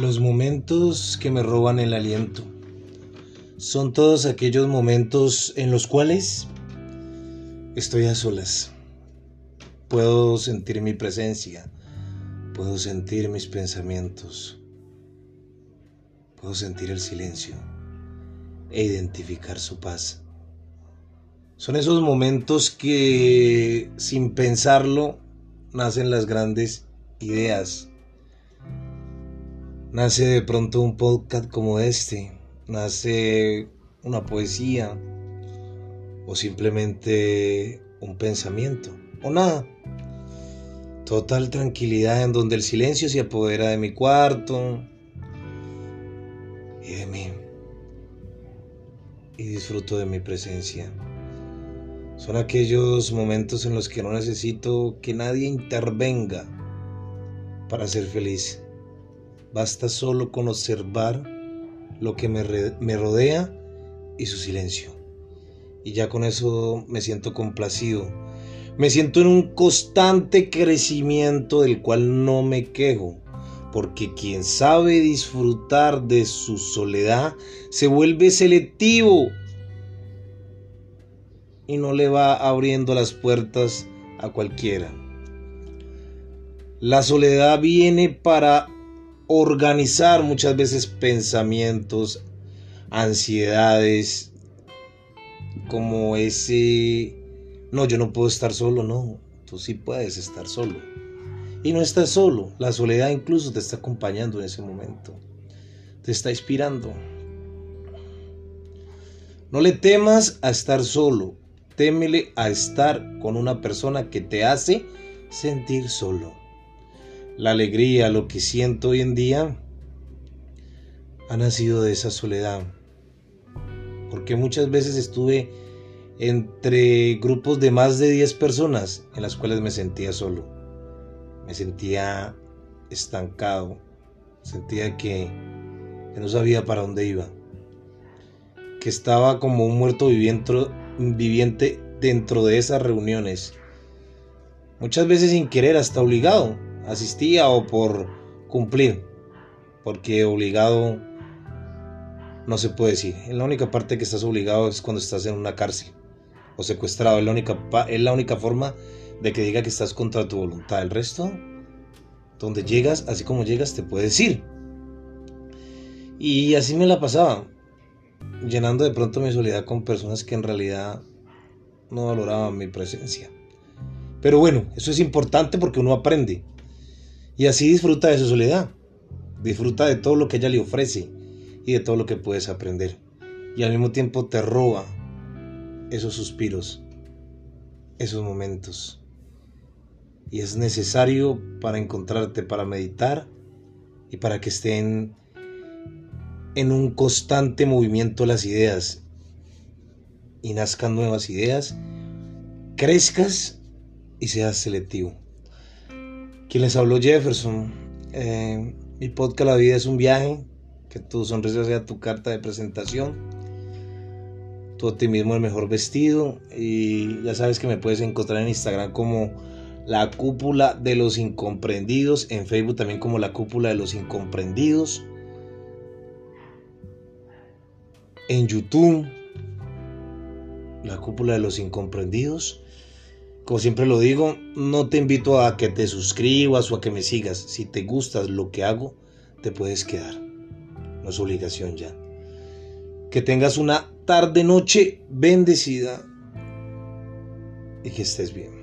Los momentos que me roban el aliento son todos aquellos momentos en los cuales estoy a solas. Puedo sentir mi presencia, puedo sentir mis pensamientos, puedo sentir el silencio e identificar su paz. Son esos momentos que sin pensarlo nacen las grandes ideas nace de pronto un podcast como este, nace una poesía o simplemente un pensamiento o nada. Total tranquilidad en donde el silencio se apodera de mi cuarto y de mí. Y disfruto de mi presencia. Son aquellos momentos en los que no necesito que nadie intervenga para ser feliz. Basta solo con observar lo que me, me rodea y su silencio. Y ya con eso me siento complacido. Me siento en un constante crecimiento del cual no me quejo, porque quien sabe disfrutar de su soledad se vuelve selectivo y no le va abriendo las puertas a cualquiera. La soledad viene para organizar muchas veces pensamientos, ansiedades, como ese, no, yo no puedo estar solo, no, tú sí puedes estar solo. Y no estás solo, la soledad incluso te está acompañando en ese momento, te está inspirando. No le temas a estar solo, témele a estar con una persona que te hace sentir solo la alegría, lo que siento hoy en día, ha nacido de esa soledad. Porque muchas veces estuve entre grupos de más de 10 personas en las cuales me sentía solo. Me sentía estancado. Sentía que, que no sabía para dónde iba. Que estaba como un muerto viviente dentro de esas reuniones. Muchas veces sin querer, hasta obligado asistía o por cumplir, porque obligado no se puede decir. La única parte que estás obligado es cuando estás en una cárcel o secuestrado. Es la única, es la única forma de que diga que estás contra tu voluntad. El resto, donde llegas, así como llegas, te puedes ir. Y así me la pasaba, llenando de pronto mi soledad con personas que en realidad no valoraban mi presencia. Pero bueno, eso es importante porque uno aprende. Y así disfruta de su soledad. Disfruta de todo lo que ella le ofrece y de todo lo que puedes aprender. Y al mismo tiempo te roba esos suspiros, esos momentos. Y es necesario para encontrarte, para meditar y para que estén en un constante movimiento las ideas y nazcan nuevas ideas, crezcas y seas selectivo. Quien les habló Jefferson. Eh, mi podcast La vida es un viaje. Que tu sonrisa sea tu carta de presentación. Tu optimismo el mejor vestido. Y ya sabes que me puedes encontrar en Instagram como La Cúpula de los Incomprendidos. En Facebook también como La Cúpula de los Incomprendidos. En YouTube. La Cúpula de los Incomprendidos. Como siempre lo digo, no te invito a que te suscribas o a que me sigas. Si te gusta lo que hago, te puedes quedar. No es obligación ya. Que tengas una tarde noche bendecida y que estés bien.